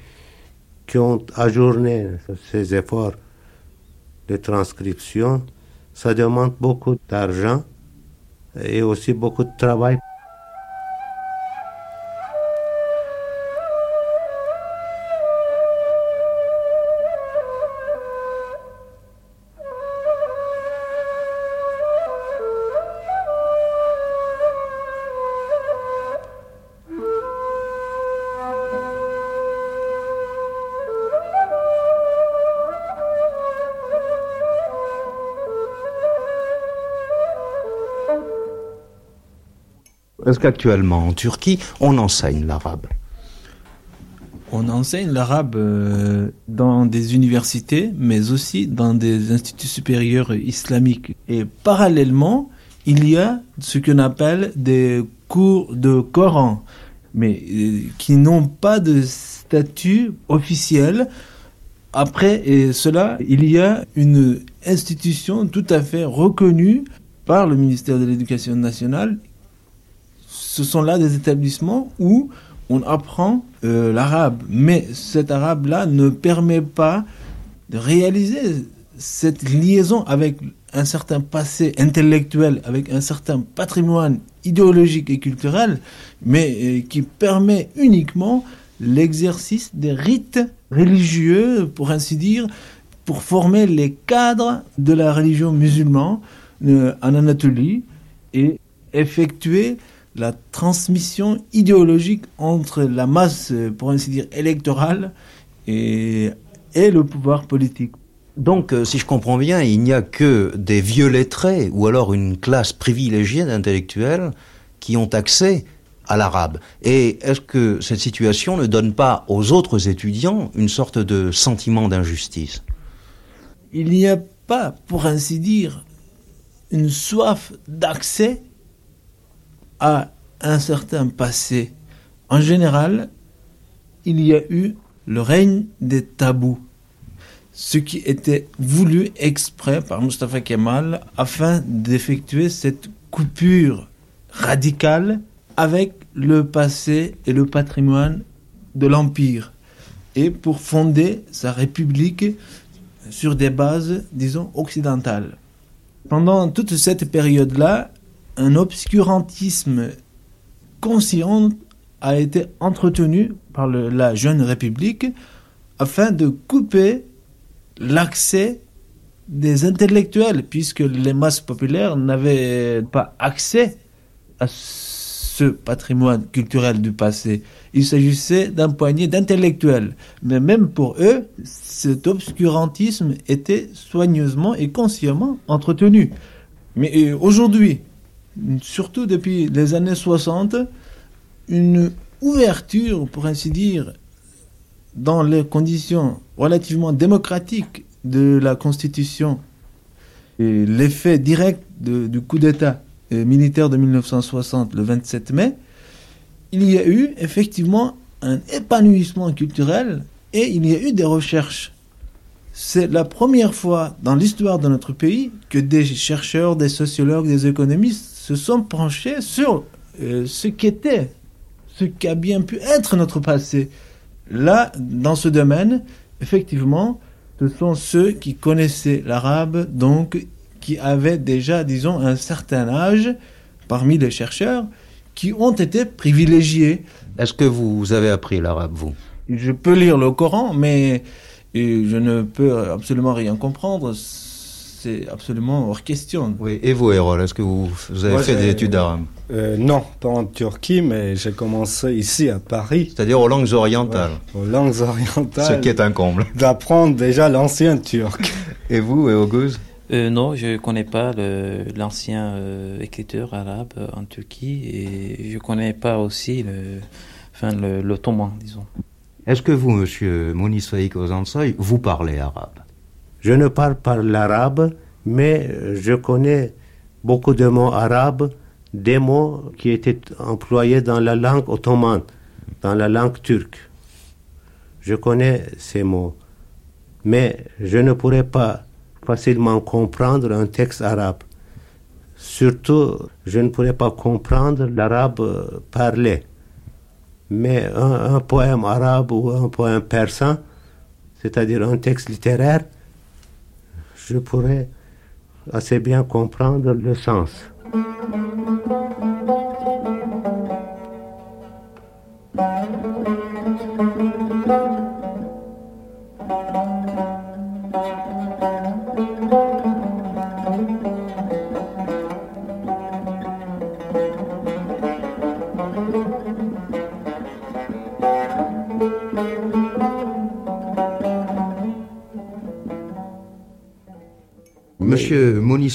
qui ont ajourné ces efforts de transcription. Ça demande beaucoup d'argent et aussi beaucoup de travail. Est-ce qu'actuellement en Turquie, on enseigne l'arabe On enseigne l'arabe euh, dans des universités, mais aussi dans des instituts supérieurs islamiques. Et parallèlement, il y a ce qu'on appelle des cours de Coran, mais euh, qui n'ont pas de statut officiel. Après et cela, il y a une institution tout à fait reconnue par le ministère de l'Éducation nationale ce sont là des établissements où on apprend euh, l'arabe. Mais cet arabe-là ne permet pas de réaliser cette liaison avec un certain passé intellectuel, avec un certain patrimoine idéologique et culturel, mais euh, qui permet uniquement l'exercice des rites religieux, pour ainsi dire, pour former les cadres de la religion musulmane euh, en Anatolie et effectuer la transmission idéologique entre la masse, pour ainsi dire, électorale et, et le pouvoir politique. Donc, euh, si je comprends bien, il n'y a que des vieux lettrés ou alors une classe privilégiée d'intellectuels qui ont accès à l'arabe. Et est-ce que cette situation ne donne pas aux autres étudiants une sorte de sentiment d'injustice? Il n'y a pas, pour ainsi dire, une soif d'accès à un certain passé. En général, il y a eu le règne des tabous, ce qui était voulu exprès par Mustafa Kemal afin d'effectuer cette coupure radicale avec le passé et le patrimoine de l'Empire et pour fonder sa république sur des bases, disons, occidentales. Pendant toute cette période-là, un obscurantisme conscient a été entretenu par la jeune République afin de couper l'accès des intellectuels, puisque les masses populaires n'avaient pas accès à ce patrimoine culturel du passé. Il s'agissait d'un poignet d'intellectuels. Mais même pour eux, cet obscurantisme était soigneusement et consciemment entretenu. Mais euh, aujourd'hui, surtout depuis les années 60, une ouverture, pour ainsi dire, dans les conditions relativement démocratiques de la Constitution et l'effet direct du coup d'État euh, militaire de 1960, le 27 mai, il y a eu effectivement un épanouissement culturel et il y a eu des recherches. C'est la première fois dans l'histoire de notre pays que des chercheurs, des sociologues, des économistes se sont penchés sur euh, ce qu'était, ce qu'a bien pu être notre passé. Là, dans ce domaine, effectivement, ce sont ceux qui connaissaient l'arabe, donc qui avaient déjà, disons, un certain âge parmi les chercheurs, qui ont été privilégiés. Est-ce que vous avez appris l'arabe, vous? Je peux lire le Coran, mais euh, je ne peux absolument rien comprendre c'est absolument hors question. Oui. Et vous, Erol, est-ce que vous, avez fait des études d'arabe euh, Non, pas en Turquie, mais j'ai commencé ici à Paris. C'est-à-dire aux langues orientales. aux langues orientales. Ce qui est un comble. D'apprendre déjà l'ancien turc. Et vous, Eoguz euh, non, je ne connais pas l'ancien euh, écriture arabe en Turquie et je ne connais pas aussi le, enfin, l'ottoman, disons. Est-ce que vous, monsieur Mounis Faik Ozansoy, vous parlez arabe? Je ne parle pas l'arabe, mais je connais beaucoup de mots arabes, des mots qui étaient employés dans la langue ottomane, dans la langue turque. Je connais ces mots, mais je ne pourrais pas facilement comprendre un texte arabe. Surtout, je ne pourrais pas comprendre l'arabe parlé. Mais un, un, poème arabe ou un poème persan, c'est-à-dire un texte littéraire, je pourrais assez bien comprendre le sens.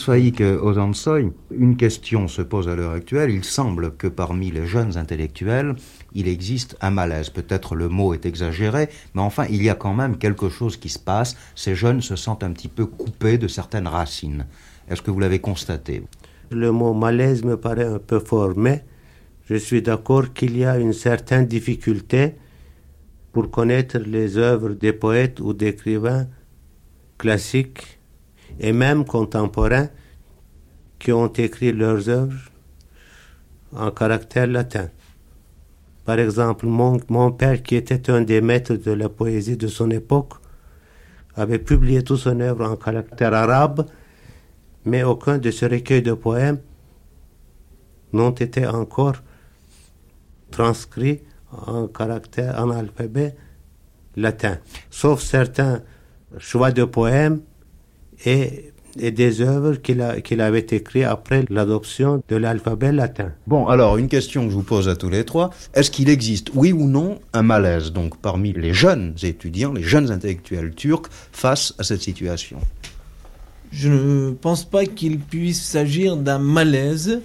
Faïk Ozansoy, une question se pose à l'heure actuelle. Il semble que parmi les jeunes intellectuels, il existe un malaise. Peut-être le mot est exagéré, mais enfin, il y a quand même quelque chose qui se passe. Ces jeunes se sentent un petit peu coupés de certaines racines. Est-ce que vous l'avez constaté Le mot malaise me paraît un peu fort, mais je suis d'accord qu'il y a une certaine difficulté pour connaître les œuvres des poètes ou d'écrivains classiques et même contemporains qui ont écrit leurs œuvres en caractère latin. Par exemple, mon, père, qui était un des maîtres de la poésie de son époque, avait publié toute son œuvre en caractère arabe, mais aucun de ses recueils de poèmes n'ont été encore transcrits en caractère, en alphabet latin, sauf certains choix de poèmes et, et des œuvres qu'il qu'il avait écrites après l'adoption de l'alphabet latin. Bon, alors une question que je vous pose à tous les trois. Est-ce qu'il existe, oui ou non, un malaise donc parmi les jeunes étudiants, les jeunes intellectuels turcs face à cette situation? Je ne pense pas qu'il puisse s'agir d'un malaise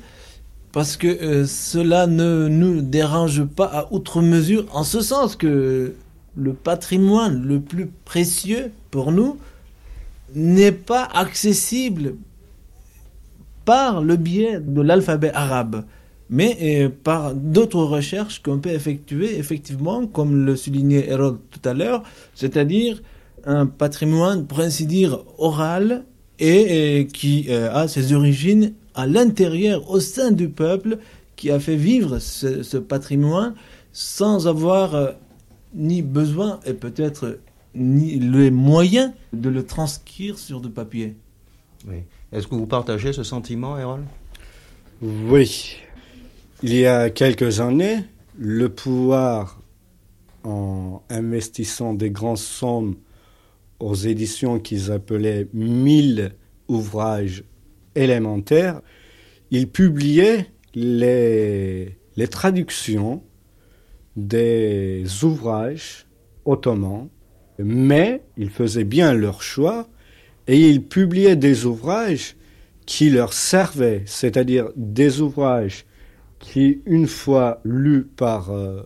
parce que euh, cela ne nous dérange pas à outre mesure en ce sens que le patrimoine le plus précieux pour nous, n'est pas accessible par le biais de l'alphabet arabe, mais euh, par d'autres recherches qu'on peut effectuer, effectivement, comme le soulignait Hérode tout à l'heure, c'est-à-dire un patrimoine, pour ainsi dire, oral et, et qui euh, a ses origines à l'intérieur, au sein du peuple, qui a fait vivre ce, patrimoine sans avoir euh, ni besoin et peut-être ni les moyens de le transcrire sur du papier. Oui. Est-ce que vous partagez ce sentiment, Erol? Oui. Il y a quelques années, le pouvoir, en investissant des grandes sommes aux éditions qu'ils appelaient mille ouvrages élémentaires, il publiait les, les traductions des ouvrages ottomans mais ils faisaient bien leur choix et ils publiaient des ouvrages qui leur servaient, c'est-à-dire des ouvrages qui, une fois lus par euh,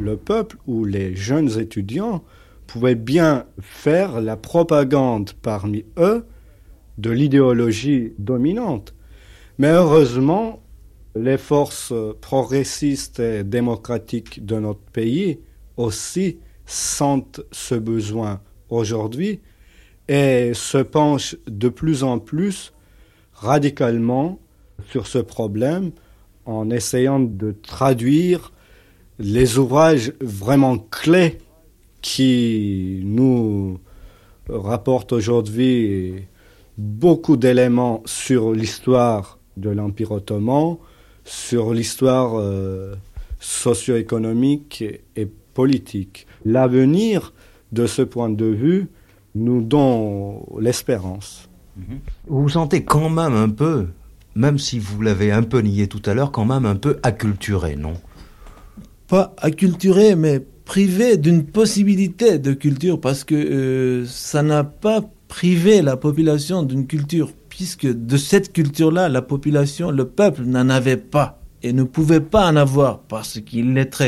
le peuple ou les jeunes étudiants, pouvaient bien faire la propagande parmi eux de l'idéologie dominante. Mais heureusement, les forces progressistes et démocratiques de notre pays aussi sentent ce besoin aujourd'hui et se penchent de plus en plus radicalement sur ce problème en essayant de traduire les ouvrages vraiment clés qui nous rapportent aujourd'hui beaucoup d'éléments sur l'histoire de l'Empire ottoman, sur l'histoire euh, socio-économique et politique. L'avenir, de ce point de vue, nous donne l'espérance. Mhm. Vous vous sentez quand même un peu, même si vous l'avez un peu nié tout à l'heure, quand même un peu acculturé, non? Pas acculturé, mais privé d'une possibilité de culture, parce que euh, ça n'a pas privé la population d'une culture, puisque de cette culture-là, la population, le peuple n'en avait pas et ne pouvait pas en avoir parce qu'il l'être.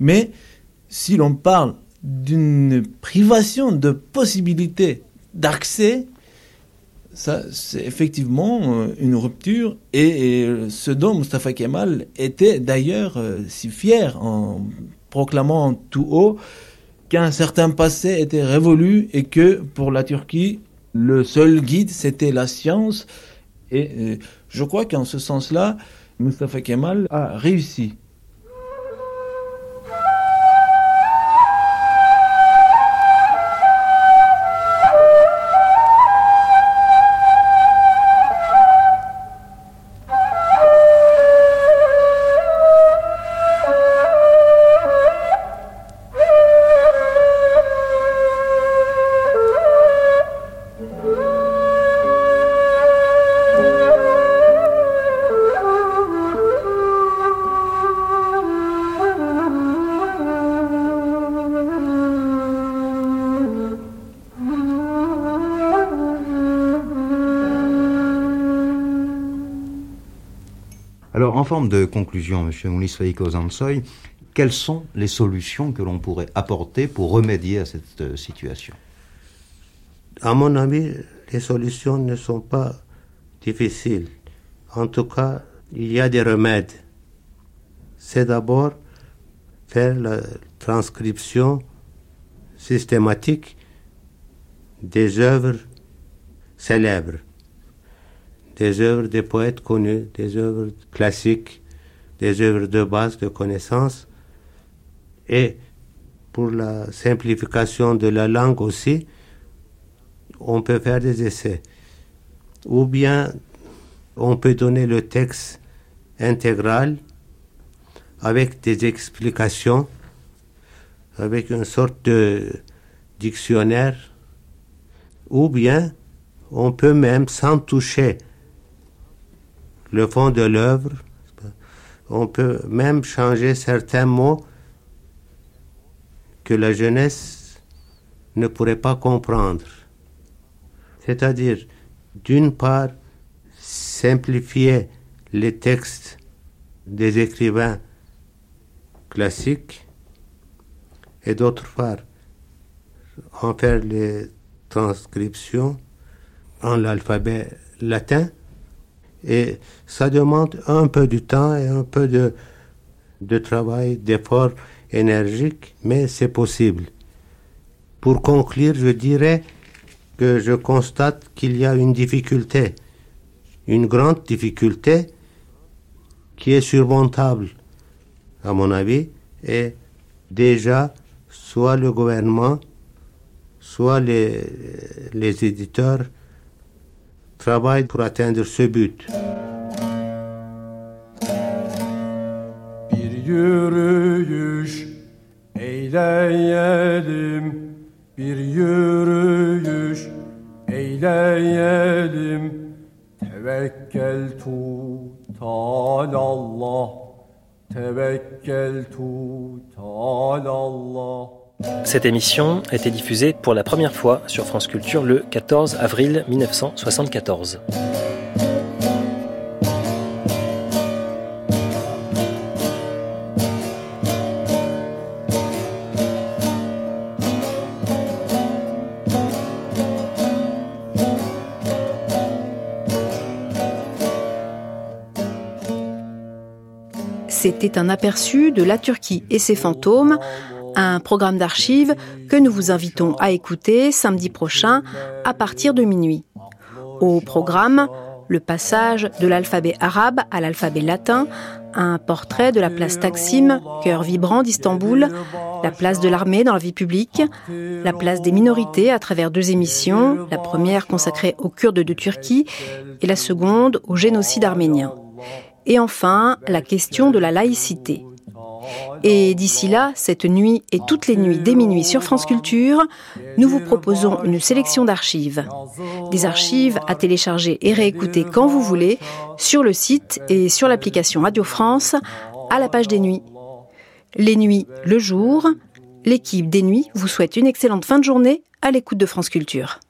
Mais si l'on parle d'une privation de possibilités d'accès, ça, c'est effectivement une rupture. Et, ce dont Mustafa Kemal était d'ailleurs si fier en proclamant tout haut qu'un certain passé était révolu et que pour la Turquie, le seul guide, c'était la science. Et euh, je crois qu'en ce sens-là, Mustafa Kemal a réussi. En forme de conclusion, M. Moulis Zansoy, quelles sont les solutions que l'on pourrait apporter pour remédier à cette euh, situation? À mon avis, les solutions ne sont pas difficiles. En tout cas, il y a des remèdes. C'est d'abord faire la transcription systématique des œuvres célèbres des œuvres des poètes connus, des œuvres classiques, des œuvres de base de connaissances. Et pour la simplification de la langue aussi, on peut faire des essais. Ou bien on peut donner le texte intégral avec des explications, avec une sorte de dictionnaire, ou bien on peut même, sans toucher le fond de l'œuvre. On peut même changer certains mots que la jeunesse ne pourrait pas comprendre. C'est-à-dire, d'une part, simplifier les textes des écrivains classiques et d'autre part, en faire les transcriptions en l'alphabet latin et ça demande un peu de temps et un peu de, de travail, d'effort énergique, mais c'est possible. Pour conclure, je dirais que je constate qu'il y a une difficulté, une grande difficulté qui est surmontable, à mon avis, et déjà, soit le gouvernement, soit les, les éditeurs travaille pour atteindre ce but. Bir yürüyüş eyleyelim, bir yürüyüş eyleyelim. Tevekkel tutal Allah, tevekkel tutal Allah. Cette émission a été diffusée pour la première fois sur France Culture le 14 avril 1974. C'était un aperçu de la Turquie et ses fantômes un programme d'archives que nous vous invitons à écouter samedi prochain à partir de minuit. Au programme, le passage de l'alphabet arabe à l'alphabet latin, un portrait de la place Taksim, cœur vibrant d'Istanbul, la place de l'armée dans la vie publique, la place des minorités à travers deux émissions, la première consacrée aux Kurdes de Turquie et la seconde au génocide arménien. Et enfin, la question de la laïcité. Et d'ici là, cette nuit et toutes les nuits dès minuit sur France Culture, nous vous proposons une sélection d'archives. Des archives à télécharger et réécouter quand vous voulez sur le site et sur l'application Radio France à la page des nuits. Les nuits le jour, l'équipe des nuits vous souhaite une excellente fin de journée à l'écoute de France Culture.